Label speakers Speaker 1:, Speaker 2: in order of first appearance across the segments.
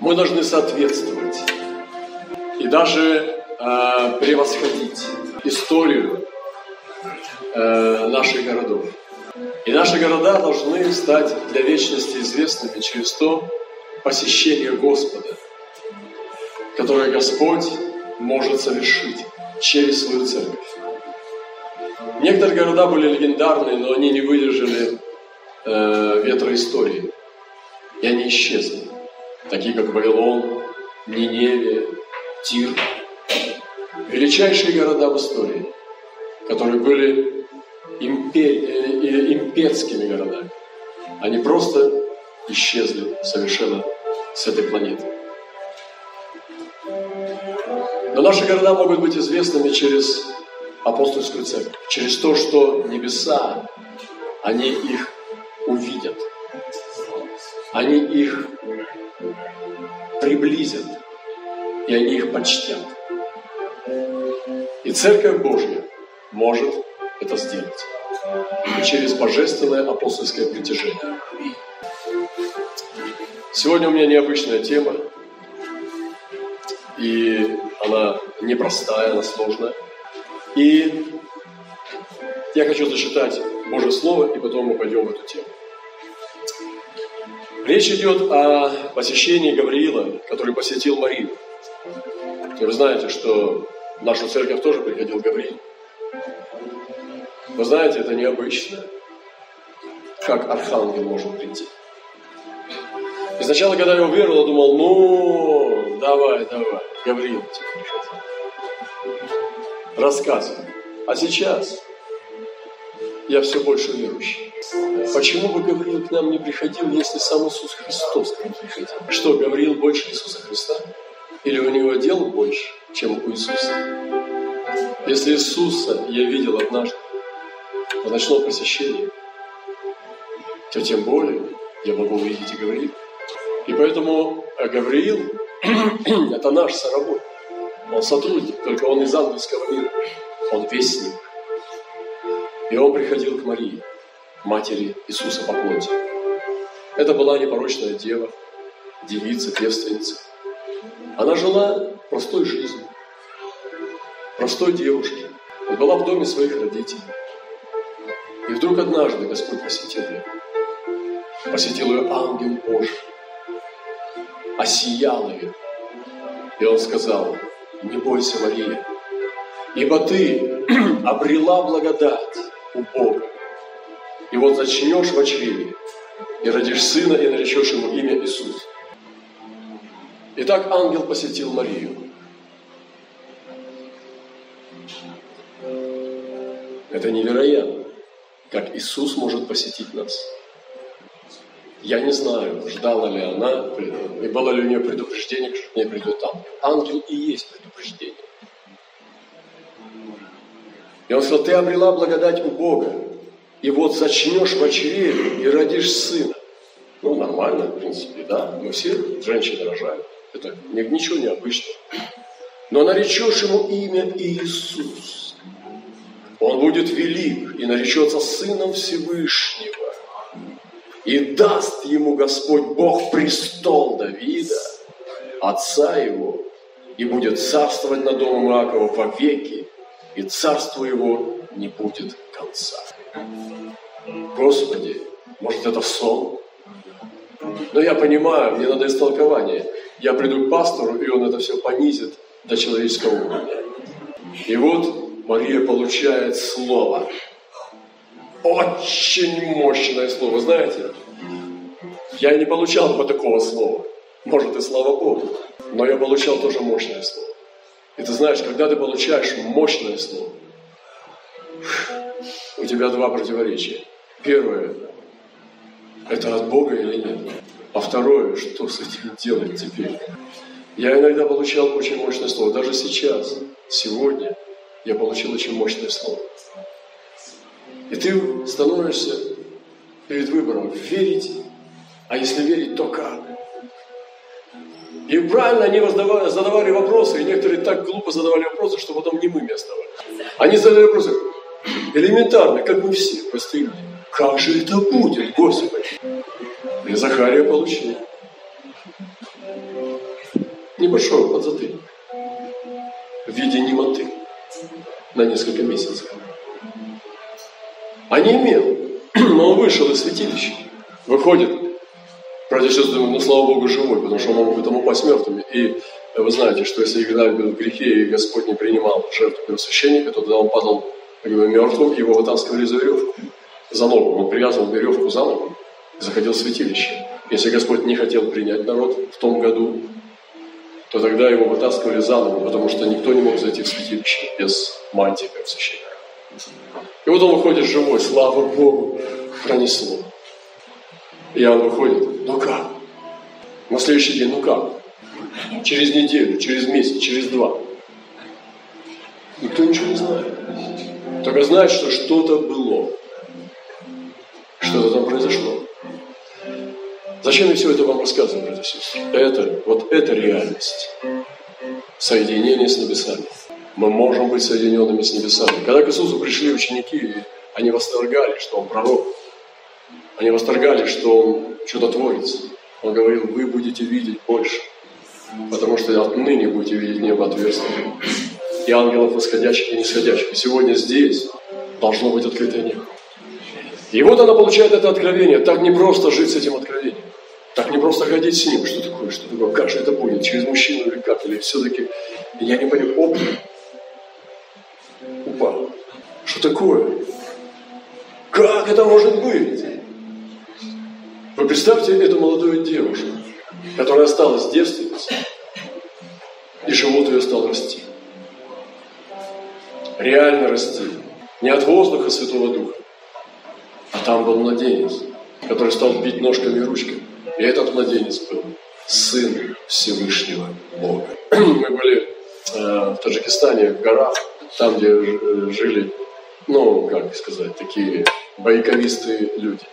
Speaker 1: Мы должны соответствовать и даже э, превосходить историю э, наших городов. И наши города должны стать для вечности известными через то посещение Господа, которое Господь может совершить через свою церковь. Некоторые города были легендарные, но они не выдержали э, ветра истории. И они исчезли. Такие, как Вавилон, Ниневия, Тир. Величайшие города в истории, которые были импер... Э, имперскими городами. Они просто исчезли совершенно с этой планеты. Но наши города могут быть известными через апостольскую церковь, через то, что небеса, они их увидят, они их приблизят, и они их почтят. И Церковь Божья может это сделать через божественное апостольское притяжение. Сегодня у меня необычная тема, и она непростая, она сложная. И я хочу зачитать Божье Слово, и потом мы пойдем в эту тему. Речь идет о посещении Гавриила, который посетил Марию. И вы знаете, что в нашу церковь тоже приходил Гавриил. Вы знаете, это необычно, как архангел может прийти. И сначала, когда я уверовал, я думал, ну, давай, давай, Гавриил тебе приходил рассказывал. А сейчас я все больше верующий. Почему бы Гавриил к нам не приходил, если сам Иисус Христос к нам приходил? Что, Гавриил больше Иисуса Христа? Или у него дел больше, чем у Иисуса? Если Иисуса я видел однажды в ночном посещении, то тем более я могу увидеть и Гавриила. И поэтому Гавриил – это наш соработник. Он сотрудник, только он из ангельского мира. Он вестник. И он приходил к Марии, матери Иисуса по плоти. Это была непорочная дева, девица, девственница. Она жила простой жизнью, простой девушкой. И была в доме своих родителей. И вдруг однажды Господь посетил ее. Посетил ее ангел Божий. Осиял ее. И он сказал, не бойся, Мария, ибо ты обрела благодать у Бога. И вот зачнешь в чреве, и родишь сына, и наречешь ему имя Иисус. Итак, ангел посетил Марию. Это невероятно, как Иисус может посетить нас. Я не знаю, ждала ли она, и было ли у нее предупреждение, что к ней придет ангел. Ангел и есть предупреждение. И он сказал, ты обрела благодать у Бога, и вот зачнешь в чреве и родишь сына. Ну, нормально, в принципе, да. Мы все женщины рожают. Это ничего необычного. Но наречешь ему имя Иисус. Он будет велик и наречется Сыном Всевышнего и даст ему Господь Бог престол Давида, отца его, и будет царствовать над домом Иакова во веки, и царство его не будет конца. Господи, может это сон? Но я понимаю, мне надо истолкование. Я приду к пастору, и он это все понизит до человеческого уровня. И вот Мария получает слово – очень мощное слово, знаете? Я не получал бы такого слова. Может, и слава Богу. Но я получал тоже мощное слово. И ты знаешь, когда ты получаешь мощное слово, у тебя два противоречия. Первое – это от Бога или нет? А второе – что с этим делать теперь? Я иногда получал очень мощное слово. Даже сейчас, сегодня, я получил очень мощное слово. И ты становишься перед выбором, верить, а если верить, то как? И правильно они задавали, задавали вопросы, и некоторые так глупо задавали вопросы, что потом не мы оставались. Они задали вопросы элементарно, как мы все, простые люди. Как же это будет, Господи? И Захария получил. небольшой подзатыльник в виде немоты на несколько месяцев. А не имел, но он вышел из святилища, выходит, братья и сестры, ну, слава Богу, живой, потому что он мог там упасть мертвыми. И вы знаете, что если Игнат был в грехе, и Господь не принимал жертву первосвященника, то тогда он падал как бы, мертвым, его вытаскивали за веревку, за ногу. Он привязывал веревку за ногу и заходил в святилище. Если Господь не хотел принять народ в том году, то тогда его вытаскивали за ногу, потому что никто не мог зайти в святилище без мантии первосвященника. И вот он выходит живой, слава Богу, пронесло. И он выходит, ну как? На следующий день, ну как? Через неделю, через месяц, через два. Никто ничего не знает. Только знает, что что-то было. Что-то там произошло. Зачем я все это вам рассказываю, братья и сестры? Это, вот это реальность. Соединение с небесами. Мы можем быть соединенными с небесами. Когда к Иисусу пришли ученики, они восторгали, что Он пророк. Они восторгали, что Он чудотворец. Он говорил, вы будете видеть больше, потому что отныне будете видеть небо отверстие. И ангелов восходящих и нисходящих. И сегодня здесь должно быть открытое небо. И вот она получает это откровение. Так не просто жить с этим откровением. Так не просто ходить с ним. Что такое? Что такое? Как же это будет? Через мужчину или как? Или все-таки я не понимаю. Оп, упал. Что такое? Как это может быть? Вы представьте эту молодую девушку, которая осталась девственницей, и живот ее стал расти. Реально расти. Не от воздуха Святого Духа, а там был младенец, который стал бить ножками и ручками. И этот младенец был сын Всевышнего Бога. Мы были э, в Таджикистане, в горах, там, где жили, ну, как сказать, такие бойковистые люди.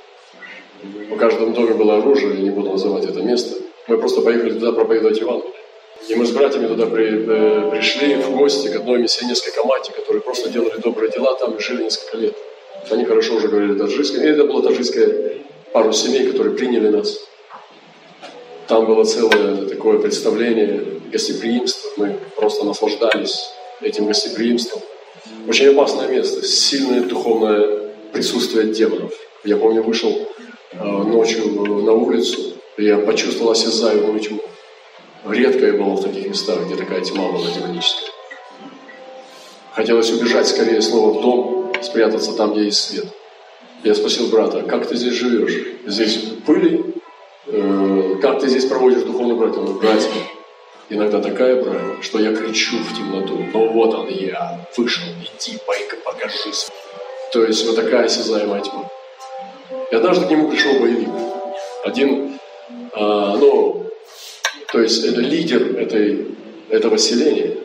Speaker 1: В каждом доме было оружие, я не буду называть это место. Мы просто поехали туда проповедовать Евангелие. И мы с братьями туда при, э, пришли в гости к одной миссионерской команде, которые просто делали добрые дела там и жили несколько лет. Они хорошо уже говорили таджикское. И это было таджикское пару семей, которые приняли нас. Там было целое такое представление гостеприимства. Мы просто наслаждались этим гостеприимством. Очень опасное место, сильное духовное присутствие демонов. Я помню, вышел ночью на улицу, я почувствовал осязаемую тьму. Редко я был в таких местах, где такая тьма была демоническая. Хотелось убежать скорее снова в дом, спрятаться там, где есть свет. Я спросил брата, как ты здесь живешь? Здесь пыли? Э, как ты здесь проводишь духовную брать? Он говорит, братья, иногда такая брань, что я кричу в темноту. Ну вот он я, вышел, иди, пайка, покажись. То есть вот такая осязаемая тьма. И однажды к нему пришел боевик. Один, а, ну, то есть это лидер этой, этого селения.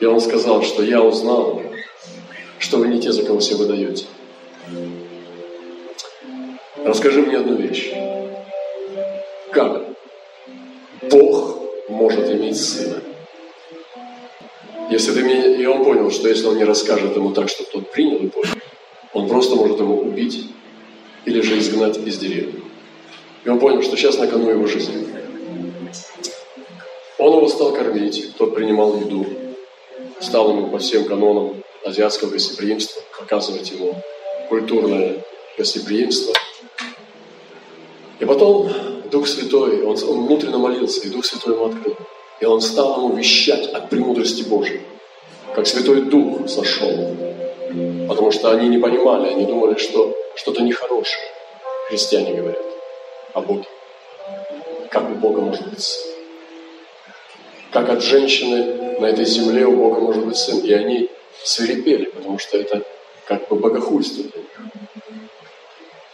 Speaker 1: И он сказал, что я узнал, что вы не те, за кого себя выдаете. Расскажи мне одну вещь. Как Бог может иметь сына? Если ты мне... И он понял, что если он не расскажет ему так, чтобы тот принял и понял, он просто может его убить или же изгнать из деревни. И он понял, что сейчас на кону его жизни. Он его стал кормить, тот принимал еду, стал ему по всем канонам азиатского гостеприимства показывать ему культурное гостеприимство. И потом Дух Святой, он, он внутренне молился, и Дух Святой ему открыл. И он стал ему вещать от премудрости Божьей, как Святой Дух сошел. Потому что они не понимали, они думали, что что-то нехорошее. Христиане говорят о Боге. Как у Бога может быть сын? Как от женщины на этой земле у Бога может быть сын? И они свирепели, потому что это как бы богохульство для них.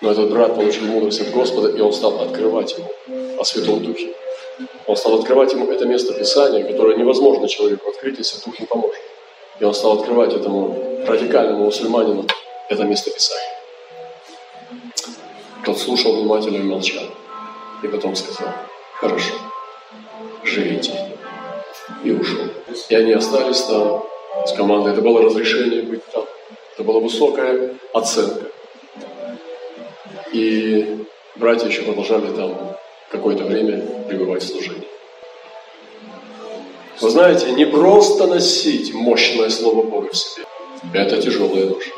Speaker 1: Но этот брат получил мудрость от Господа, и он стал открывать ему о Святом Духе. Он стал открывать ему это место Писания, которое невозможно человеку открыть, если Дух не поможет. И он стал открывать этому радикальному мусульманину это место Писания. Тот слушал внимательно и молчал. И потом сказал, хорошо, живите. И ушел. И они остались там с командой. Это было разрешение быть там. Это была высокая оценка. И братья еще продолжали там какое-то время пребывать в служении. Вы знаете, не просто носить мощное Слово Бога в себе. Это тяжелая ноша.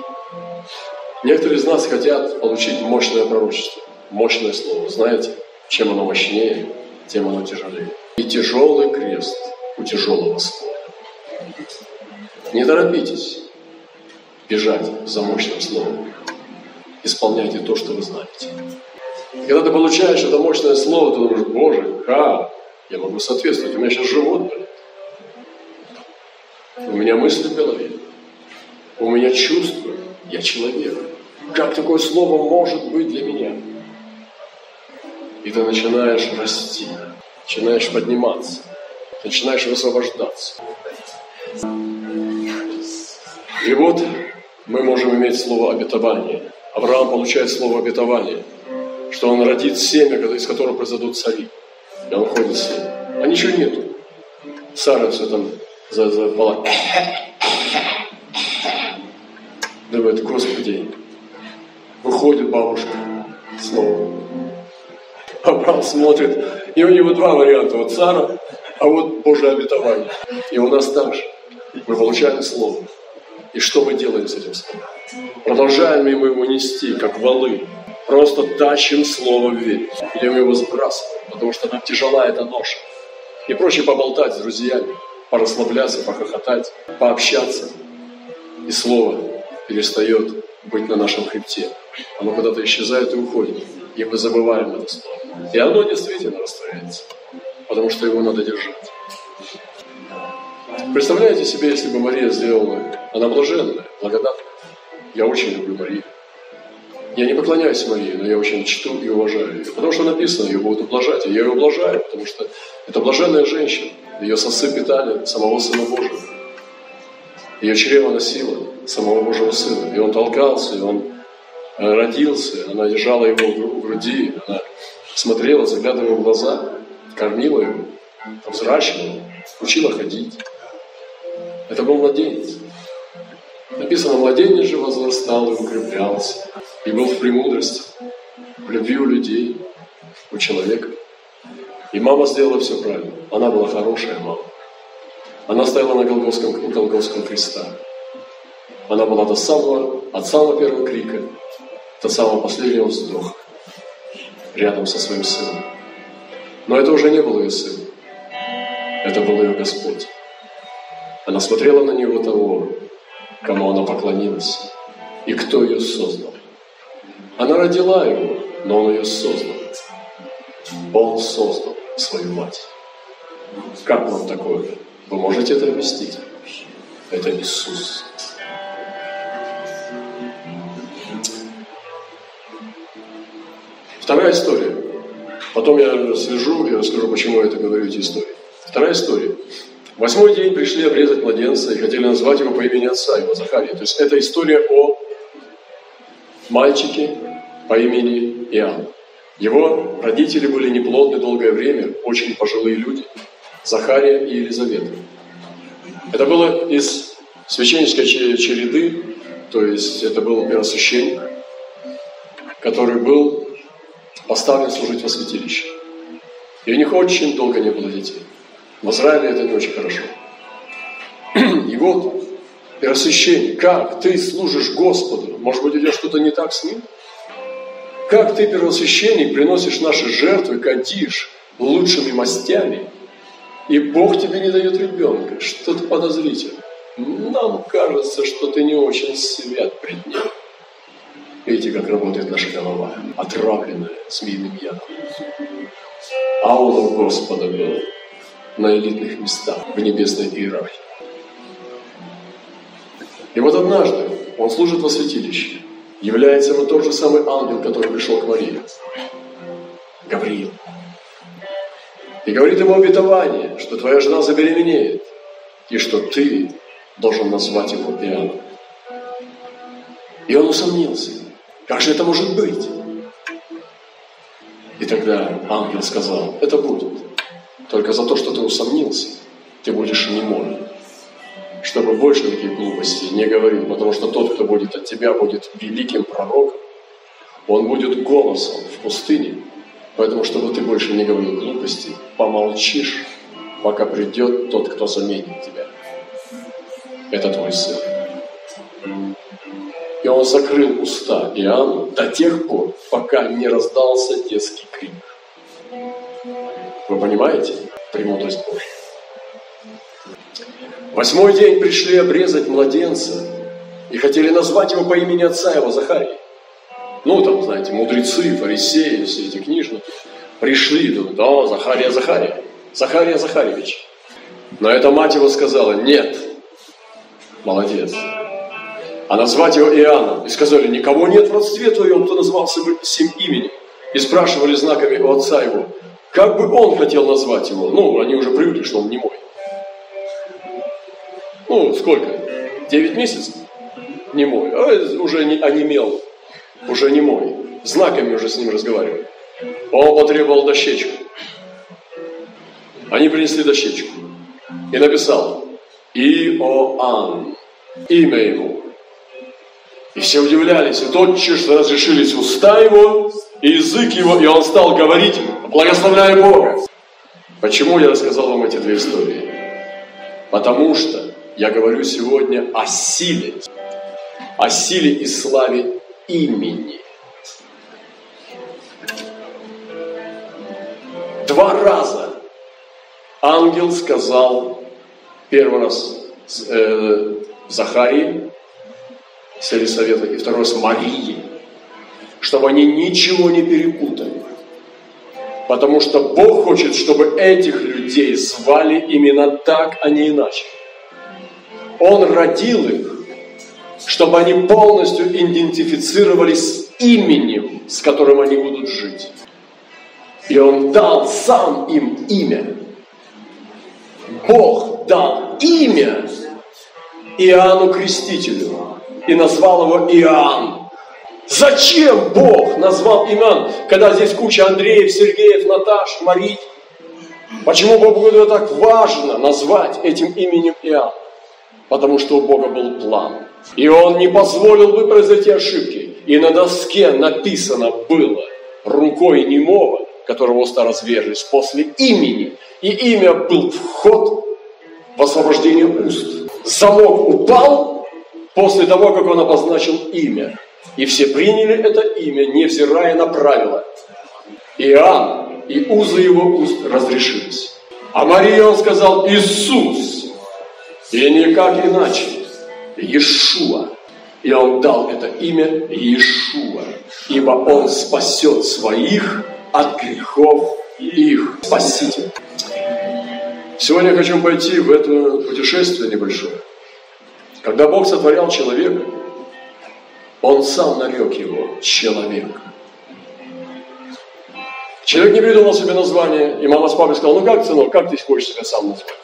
Speaker 1: Некоторые из нас хотят получить мощное пророчество, мощное Слово. Знаете, чем оно мощнее, тем оно тяжелее. И тяжелый крест у тяжелого слова. Не торопитесь бежать за мощным словом. Исполняйте то, что вы знаете. И когда ты получаешь это мощное слово, ты думаешь, Боже, как? Я могу соответствовать, у меня сейчас живот болит. У меня мысли в голове. У меня чувства. Я человек. Как такое слово может быть для меня? И ты начинаешь расти, начинаешь подниматься, начинаешь высвобождаться. И вот мы можем иметь слово обетование. Авраам получает слово обетование, что он родит семя, из которого произойдут цари. И он ходит семя. А ничего нету. Сара все там за, за. Думает, Господи, выходит бабушка снова. Авраам смотрит, и у него два варианта. Вот Сара, а вот Божье обетование. И у нас так же. Мы получаем Слово. И что мы делаем с этим Словом? Продолжаем ли мы его нести, как валы? Просто тащим Слово в вере. Или мы его сбрасываем, потому что нам тяжела эта ноша. И проще поболтать с друзьями, порасслабляться, похохотать, пообщаться. И Слово перестает быть на нашем хребте. Оно куда-то исчезает и уходит. И мы забываем это слово. И оно действительно растворяется. Потому что его надо держать. Представляете себе, если бы Мария сделала, она блаженная, благодатная. Я очень люблю Марию. Я не поклоняюсь Марии, но я очень чту и уважаю ее. Потому что написано, ее будут ублажать. И я ее ублажаю, потому что это блаженная женщина. Ее сосы питали самого Сына Божьего. Ее чрево носило самого Божьего Сына. И он толкался, и он э, родился. Она держала его в груди. Она смотрела, заглядывая в глаза, кормила его, взращивала, учила ходить. Это был младенец. Написано, младенец же возрастал и укреплялся, и был в премудрости, в любви у людей, у человека. И мама сделала все правильно. Она была хорошая мама. Она стояла на Голгофском, у Голгофского креста. Она была до самого, от самого первого крика до самого последнего вздоха рядом со своим сыном. Но это уже не был ее сын. Это был ее Господь. Она смотрела на него того, кому она поклонилась, и кто ее создал. Она родила его, но он ее создал. Он создал свою мать. Как вам такое? Вы можете это вместить? Это Иисус. Вторая история. Потом я свяжу и расскажу, почему я это говорю, эти истории. Вторая история. Восьмой день пришли обрезать младенца и хотели назвать его по имени отца его, Захария. То есть это история о мальчике по имени Иоанн. Его родители были неплодны долгое время, очень пожилые люди, Захария и Елизавета. Это было из священнической череды, то есть это был первосвященник, который был поставлен служить во святилище. И у них очень долго не было детей. В Израиле это не очень хорошо. И вот, первосвященник, как ты служишь Господу? Может быть, у тебя что-то не так с ним? Как ты, первосвященник, приносишь наши жертвы, кадишь лучшими мастями, и Бог тебе не дает ребенка? Что-то подозрительно. Нам кажется, что ты не очень свят пред ним. Видите, как работает наша голова, отравленная змеиным ядом. А у Господа был на элитных местах в небесной иерархии. И вот однажды он служит во святилище. Является ему тот же самый ангел, который пришел к Марии. Гавриил. И говорит ему обетование, что твоя жена забеременеет, и что ты должен назвать его Иоанном. И он усомнился. Как же это может быть? И тогда ангел сказал, это будет. Только за то, что ты усомнился, ты будешь немой. Чтобы больше таких глупостей не говорил, потому что тот, кто будет от тебя, будет великим пророком. Он будет голосом в пустыне. Поэтому, чтобы ты больше не говорил глупостей, помолчишь пока придет тот, кто заменит тебя. Это твой сын. И он закрыл уста Иоанну до тех пор, пока не раздался детский крик. Вы понимаете? Премудрость Божья. Восьмой день пришли обрезать младенца и хотели назвать его по имени отца его, Захария. Ну, там, знаете, мудрецы, фарисеи, все эти книжники пришли, думают, да, Захария, Захария, Захария Захаревич. Но эта мать его сказала, нет, молодец. А назвать его Иоанном. И сказали, никого нет в родстве твоем, кто назвался бы сим именем. И спрашивали знаками у отца его, как бы он хотел назвать его. Ну, они уже привыкли, что он не мой. Ну, сколько? Девять месяцев? Не мой. А уже не, онемел. Уже не мой. Знаками уже с ним разговаривали. Он потребовал дощечку. Они принесли дощечку. И написал Иоанн. Имя ему. И все удивлялись, и тотчас разрешились уста его, и язык его, и он стал говорить, благословляя Бога. Почему я рассказал вам эти две истории? Потому что я говорю сегодня о силе, о силе и славе имени. Два раза ангел сказал первый раз э, Захарии, с Елисавета, и второй раз Марии, чтобы они ничего не перепутали. Потому что Бог хочет, чтобы этих людей звали именно так, а не иначе. Он родил их, чтобы они полностью идентифицировались с именем, с которым они будут жить. И Он дал сам им имя. Бог дал имя Иоанну Крестителю и назвал его Иоанн. Зачем Бог назвал имен, когда здесь куча Андреев, Сергеев, Наташ, Марий? Почему Богу было так важно назвать этим именем Иоанн? Потому что у Бога был план. И Он не позволил бы произойти ошибки. И на доске написано было рукой немого, которого уста разверзлись после имени. И имя был вход в освобождение уст. Замок упал после того, как он обозначил имя. И все приняли это имя, невзирая на правила. Иоанн и узы его уст разрешились. А Мария он сказал Иисус. И никак иначе. Иешуа. И он дал это имя Иешуа. Ибо он спасет своих от грехов их. Спаситель. Сегодня я хочу пойти в это путешествие небольшое. Когда Бог сотворял человека, Он сам нарек его человек. Человек не придумал себе название, и мама с папой сказала, ну как, сынок, как ты хочешь себя сам назвать?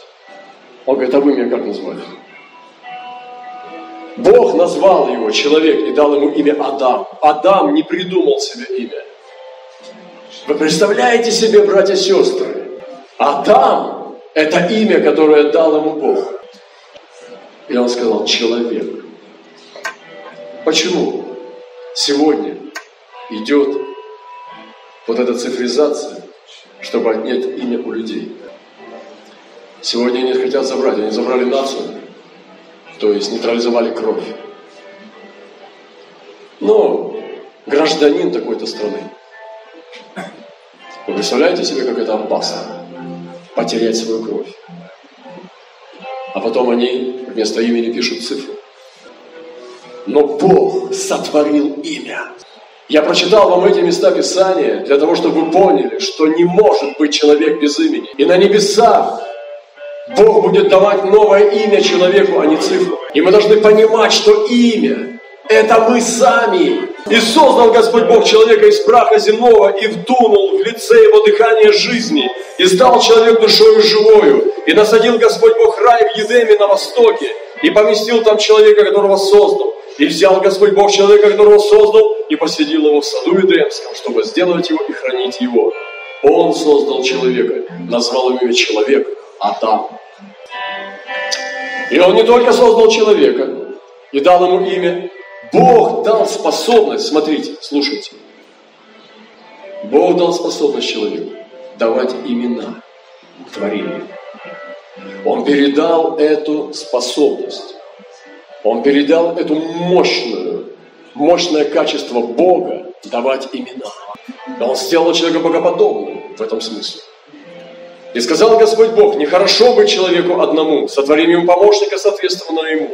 Speaker 1: Он говорит, а вы меня как назвали? Бог назвал его человек и дал ему имя Адам. Адам не придумал себе имя. Вы представляете себе, братья и сестры, Адам – это имя, которое дал ему Бог. И он сказал, человек. Почему сегодня идет вот эта цифризация, чтобы отнять имя у людей? Сегодня они хотят забрать, они забрали нацию, то есть нейтрализовали кровь. Но гражданин такой-то страны. Вы представляете себе, как это опасно? Потерять свою кровь. А потом они вместо имени пишут цифру. Но Бог сотворил имя. Я прочитал вам эти места Писания для того, чтобы вы поняли, что не может быть человек без имени. И на небесах Бог будет давать новое имя человеку, а не цифру. И мы должны понимать, что имя – это мы сами. И создал Господь Бог человека из праха земного и вдунул в лице его дыхание жизни. И стал человек душою живою. И насадил Господь Бог рай в Едеме на востоке. И поместил там человека, которого создал. И взял Господь Бог человека, которого создал, и посадил его в саду Эдемском, чтобы сделать его и хранить его. Он создал человека, назвал его человек, Адам. И он не только создал человека и дал ему имя, Бог дал способность, смотрите, слушайте. Бог дал способность человеку давать имена. творению. Он передал эту способность. Он передал эту мощную, мощное качество Бога давать имена. Он сделал человека богоподобным в этом смысле. И сказал Господь Бог, нехорошо быть человеку одному, сотворим ему помощника, соответственно ему.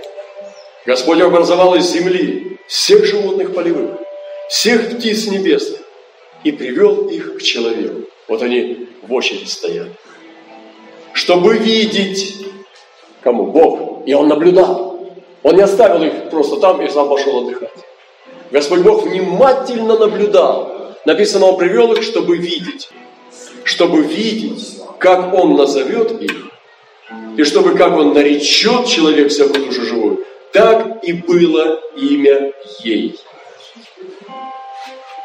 Speaker 1: Господь образовал из земли всех животных полевых, всех птиц небесных и привел их к человеку. Вот они в очередь стоят. Чтобы видеть, кому? Бог. И он наблюдал. Он не оставил их просто там и сам пошел отдыхать. Господь Бог внимательно наблюдал. Написано, Он привел их, чтобы видеть. Чтобы видеть, как Он назовет их, и чтобы как Он наречет человек всякую душу живую, так и было имя ей.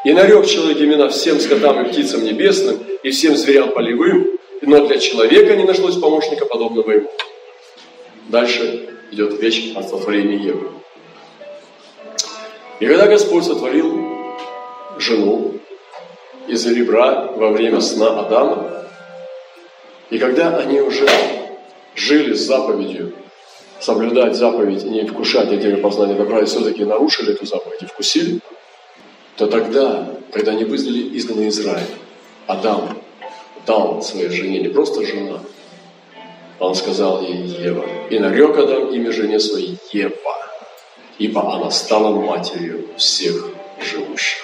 Speaker 1: И нарек человек имена всем скотам и птицам небесным, и всем зверям полевым, но для человека не нашлось помощника, подобного ему. Дальше идет речь о сотворении Евы. И когда Господь сотворил жену из ребра во время сна Адама, и когда они уже жили с заповедью, соблюдать заповедь и не вкушать от познания добра, и все-таки нарушили эту заповедь и вкусили, то тогда, когда они вызнали изгнанный Израиль, Адам дал своей жене не просто жена, он сказал ей Ева. И нарек Адам имя жене своей Ева ибо она стала матерью всех живущих.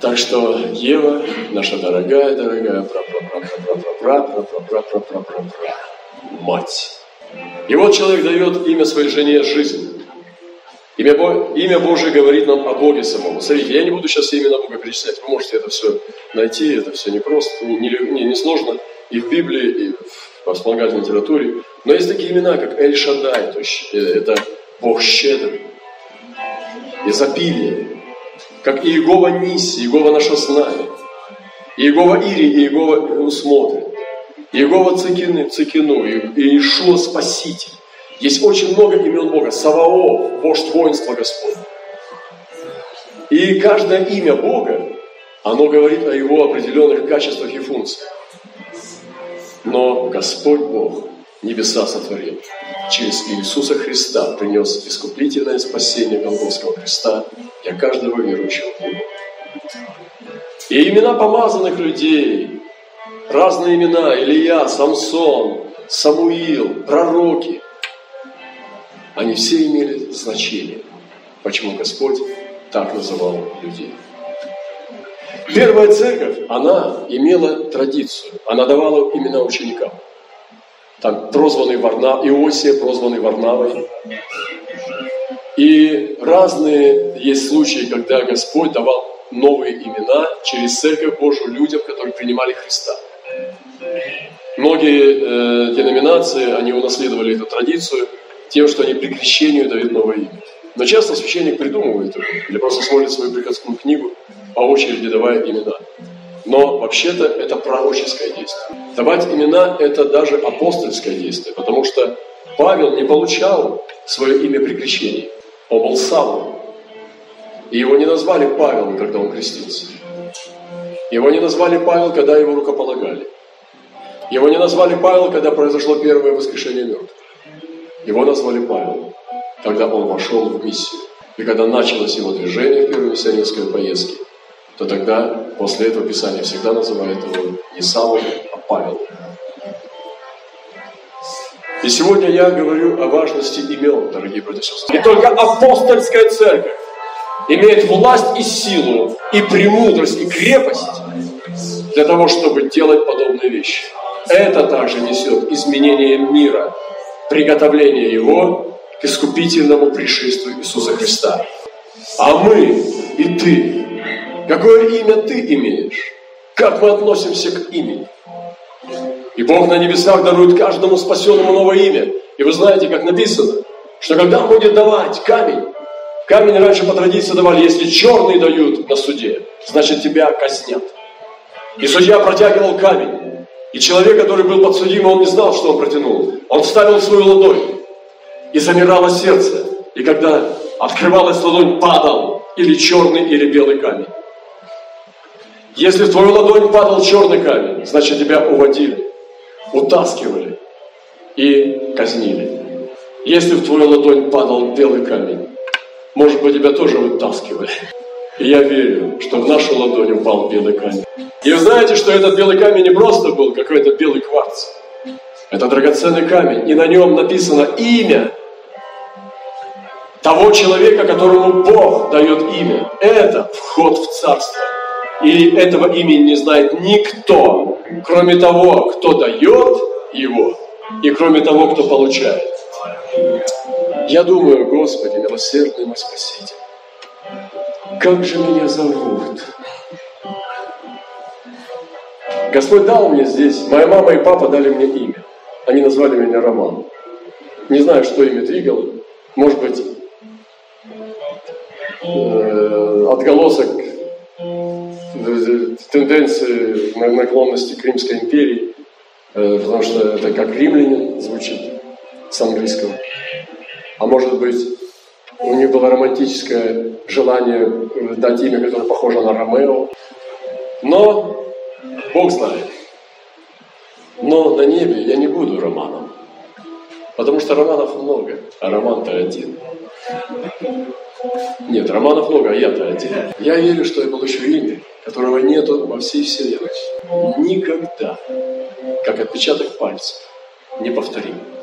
Speaker 1: Так что Ева, наша дорогая, дорогая, пра мать. И вот человек дает имя своей жене жизнь. Имя, Бо... имя Божие говорит нам о Боге самом. Смотрите, я не буду сейчас имена Бога перечислять. Вы можете это все найти, это все непросто, не, не, не сложно и в Библии, и в вспомогательной литературе. Но есть такие имена, как Эль Шадай, то есть это Бог щедрый, изобилие, как Иегова Ниси, Иегова наше знание, Иегова Ири, Иегова смотрит, Цикины, Цикину, и Иешуа Спаситель. Есть очень много имен Бога. Саваоф, вождь воинства Господь. И каждое имя Бога, оно говорит о его определенных качествах и функциях. Но Господь Бог небеса сотворил. Через Иисуса Христа принес искуплительное спасение Голгофского Христа для каждого верующего. И имена помазанных людей, разные имена, Илья, Самсон, Самуил, пророки, они все имели значение. Почему Господь так называл людей? Первая церковь, она имела традицию, она давала имена ученикам там прозванный Варна, Иосия, прозванный Варнавой. И разные есть случаи, когда Господь давал новые имена через Церковь Божию людям, которые принимали Христа. Многие э, деноминации, они унаследовали эту традицию тем, что они при крещении дают новое имя. Но часто священник придумывает это, или просто смотрит свою приходскую книгу, по очереди давая имена. Но вообще-то это пророческое действие. Давать имена – это даже апостольское действие, потому что Павел не получал свое имя при крещении. Он был Савлом. И его не назвали Павелом, когда он крестился. Его не назвали Павел, когда его рукополагали. Его не назвали Павел, когда произошло первое воскрешение мертвых. Его назвали Павел, когда он вошел в миссию. И когда началось его движение в первой миссионерской поездке, то тогда после этого Писание всегда называет его не Савл, а Павел. И сегодня я говорю о важности имен, дорогие братья и сестры. И только апостольская церковь имеет власть и силу, и премудрость, и крепость для того, чтобы делать подобные вещи. Это также несет изменение мира, приготовление его к искупительному пришествию Иисуса Христа. А мы и ты Какое имя ты имеешь? Как мы относимся к имени? И Бог на небесах дарует каждому спасенному новое имя. И вы знаете, как написано, что когда Он будет давать камень, камень раньше по традиции давали, если черный дают на суде, значит тебя казнят. И судья протягивал камень. И человек, который был подсудим, он не знал, что он протянул. Он вставил свою ладонь, и замирало сердце. И когда открывалась ладонь, падал или черный, или белый камень. Если в твою ладонь падал черный камень, значит тебя уводили. утаскивали и казнили. Если в твою ладонь падал белый камень, может быть, тебя тоже вытаскивали. И я верю, что в нашу ладонь упал белый камень. И вы знаете, что этот белый камень не просто был какой-то белый кварц. Это драгоценный камень, и на нем написано имя того человека, которому Бог дает имя. Это вход в царство. И этого имени не знает никто, кроме того, кто дает его, и кроме того, кто получает. Я думаю, Господи, милосердный мой Спаситель, как же меня зовут? Господь дал мне здесь, моя мама и папа дали мне имя. Они назвали меня Роман. Не знаю, что ими двигало. Может быть, э, отголосок тенденции наклонности к Римской империи, э, потому что это как римлянин звучит с английского. А может быть, у них было романтическое желание дать имя, которое похоже на Ромео. Но Бог знает. Но на небе я не буду романом. Потому что романов много, а роман-то один. Нет, романов много, а я-то один. Я верю, что я получу имя, которого нету во всей вселенной. Никогда. Как отпечаток пальцев. Неповторимо.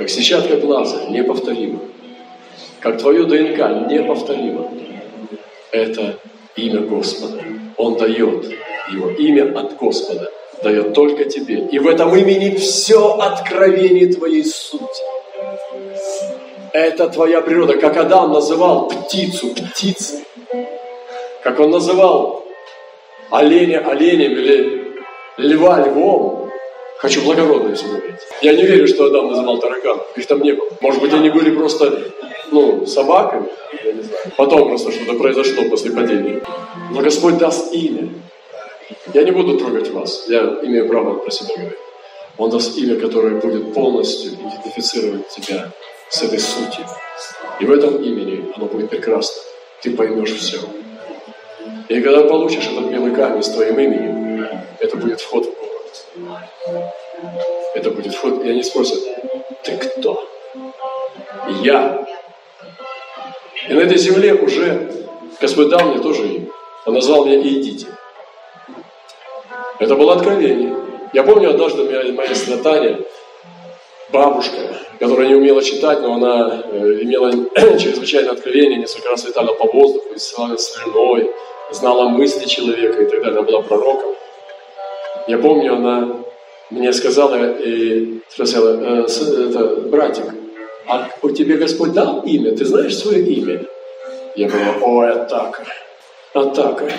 Speaker 1: Как сетчатка глаза. Неповторимо. Как твое ДНК. Неповторимо. Это имя Господа. Он дает его имя от Господа дает только тебе. И в этом имени все откровение твоей сути. Это твоя природа, как Адам называл птицу птицей, как он называл оленя оленем или льва львом. Хочу благородно все говорить. Я не верю, что Адам называл тараканов. Их там не было. Может быть, они были просто, ну, собаками. Я не знаю. Потом просто что-то произошло после падения. Но Господь даст имя. Я не буду трогать вас, я имею право про себя говорить. Он даст имя, которое будет полностью идентифицировать тебя с этой сути. И в этом имени оно будет прекрасно. Ты поймешь все. И когда получишь этот белый камень с твоим именем, это будет вход в. Это будет вход, и они спросят, ты кто? Я. И на этой земле уже Господь дал мне тоже имя. Он назвал меня «Идите». Это было откровение. Я помню однажды моя, моя святая бабушка, которая не умела читать, но она э, имела чрезвычайное откровение, несколько раз летала по воздуху, исцеляла слюной, знала мысли человека и так далее, она была пророком. Я помню, она мне сказала и спросила, э, это, братик, а у тебе Господь дал имя? Ты знаешь свое имя? Я говорю, ой, атака, атака.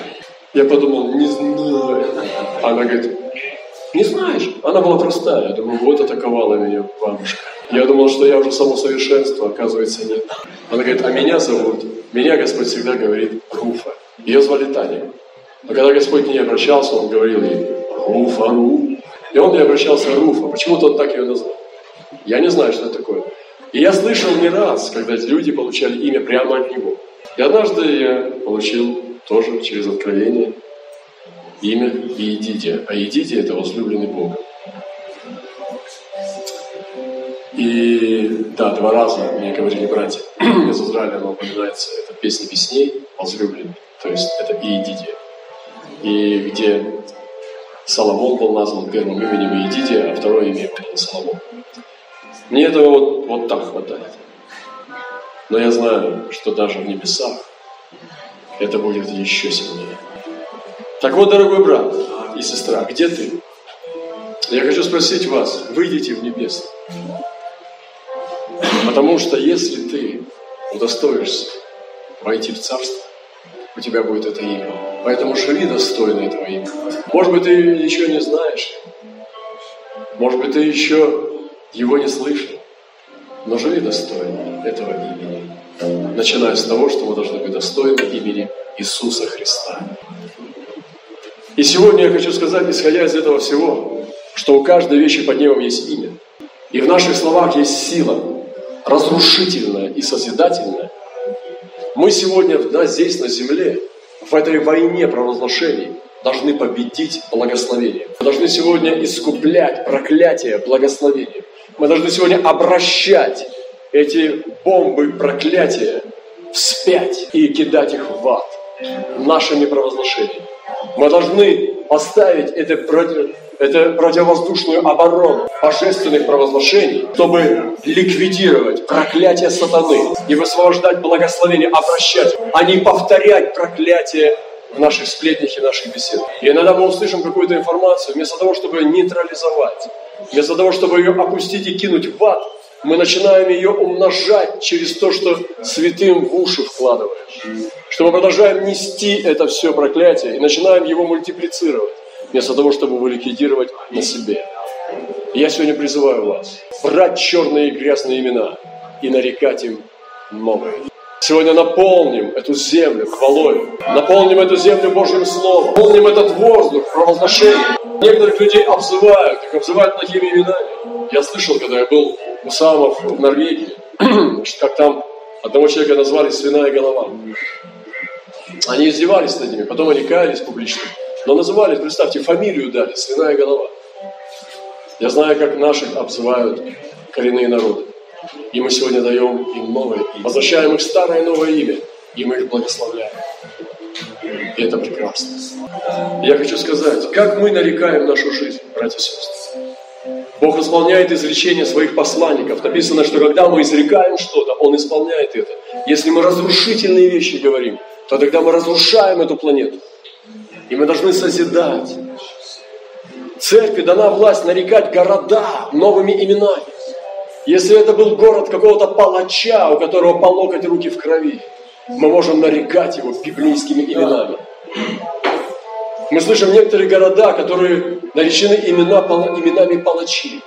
Speaker 1: Я подумал, не знаю. Она говорит, не знаешь? Она была простая. Я думаю, вот атаковала меня бабушка. Я думал, что я уже само совершенство, оказывается, нет. Она говорит, а меня зовут, меня Господь всегда говорит Руфа. Ее звали Таня. Но когда Господь к ней обращался, Он говорил ей, Руфа, Ру. И Он не обращался Руфа. Почему-то Он так ее назвал. Я не знаю, что это такое. И я слышал не раз, когда люди получали имя прямо от Него. И однажды я получил тоже через откровение имя Иедидия. А Иедидия – это возлюбленный Бога. И да, два раза мне говорили братья из Израиля, но упоминается, это песня песней, возлюбленный, то есть это Иедидия. И где Соломон был назван первым именем Иедидия, а второе имя – Соломон. Мне этого вот, вот так хватает. Но я знаю, что даже в небесах это будет еще сильнее. Так вот, дорогой брат и сестра, где ты? Я хочу спросить вас, выйдите в небес. Потому что если ты удостоишься войти в Царство, у тебя будет это имя. Поэтому живи достойно этого имени. Может быть, ты еще не знаешь. Может быть, ты еще его не слышал. Но живи достойно этого имени начиная с того, что мы должны быть достойны имени Иисуса Христа. И сегодня я хочу сказать, исходя из этого всего, что у каждой вещи под небом есть имя. И в наших словах есть сила, разрушительная и созидательная. Мы сегодня да, здесь, на земле, в этой войне провозглашений, должны победить благословение. Мы должны сегодня искуплять проклятие благословения. Мы должны сегодня обращать эти бомбы проклятия вспять и кидать их в ад нашими провозглашениями. Мы должны поставить это, против, это противовоздушную оборону божественных провозглашений, чтобы ликвидировать проклятие сатаны и высвобождать благословение, обращать, а не повторять проклятие в наших сплетнях и наших беседах. И иногда мы услышим какую-то информацию, вместо того, чтобы нейтрализовать, вместо того, чтобы ее опустить и кинуть в ад, мы начинаем ее умножать через то, что святым в уши вкладываешь. Что мы продолжаем нести это все проклятие и начинаем его мультиплицировать, вместо того, чтобы его ликвидировать на себе. я сегодня призываю вас брать черные и грязные имена и нарекать им новые. Сегодня наполним эту землю хвалой, наполним эту землю Божьим Словом, наполним этот воздух провозглашением. Некоторых людей обзывают, их обзывают такими именами. Я слышал, когда я был у самов в Норвегии, как там одного человека назвали «свиная голова». Они издевались над ними, потом они каялись публично. Но называли, представьте, фамилию дали «свиная голова». Я знаю, как наших обзывают коренные народы. И мы сегодня даем им новое имя. Возвращаем их старое новое имя. И мы их благословляем. И это прекрасно. Я хочу сказать, как мы нарекаем нашу жизнь, братья и сестры. Бог исполняет изречения своих посланников. Написано, что когда мы изрекаем что-то, Он исполняет это. Если мы разрушительные вещи говорим, то тогда мы разрушаем эту планету. И мы должны созидать. Церкви дана власть нарекать города новыми именами. Если это был город какого-то палача, у которого по локоть руки в крови, мы можем нарекать его библейскими именами. Мы слышим некоторые города, которые наречены имена, именами палачи.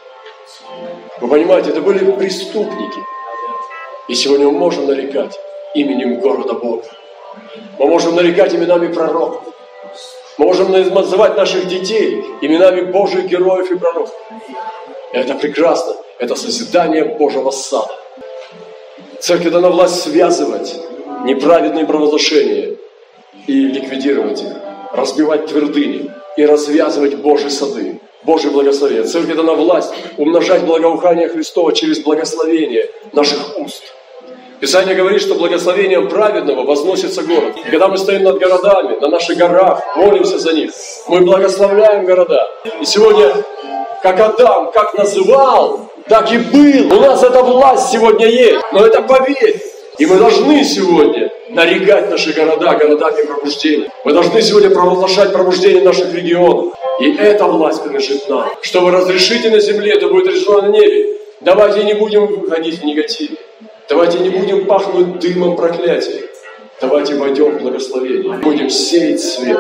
Speaker 1: Вы понимаете, это были преступники. И сегодня мы можем нарекать именем города Бога. Мы можем нарекать именами пророков. Можем называть наших детей именами Божьих героев и пророков. Это прекрасно. Это созидание Божьего сада. Церкви дана власть связывать неправедные провозглашения и ликвидировать их, разбивать твердыни и развязывать Божьи сады, Божье благословение. Церкви дана власть умножать благоухание Христова через благословение наших уст. Писание говорит, что благословением праведного возносится город. И когда мы стоим над городами, на наших горах, молимся за них, мы благословляем города. И сегодня как Адам, как называл, так и был. У нас эта власть сегодня есть, но это поверь. И мы должны сегодня нарекать наши города городами пробуждения. Мы должны сегодня провозглашать пробуждение наших регионов. И эта власть принадлежит нам. Что вы разрешите на земле, это будет решено на небе. Давайте не будем выходить в негативе. Давайте не будем пахнуть дымом проклятия. Давайте войдем в благословение. Будем сеять свет.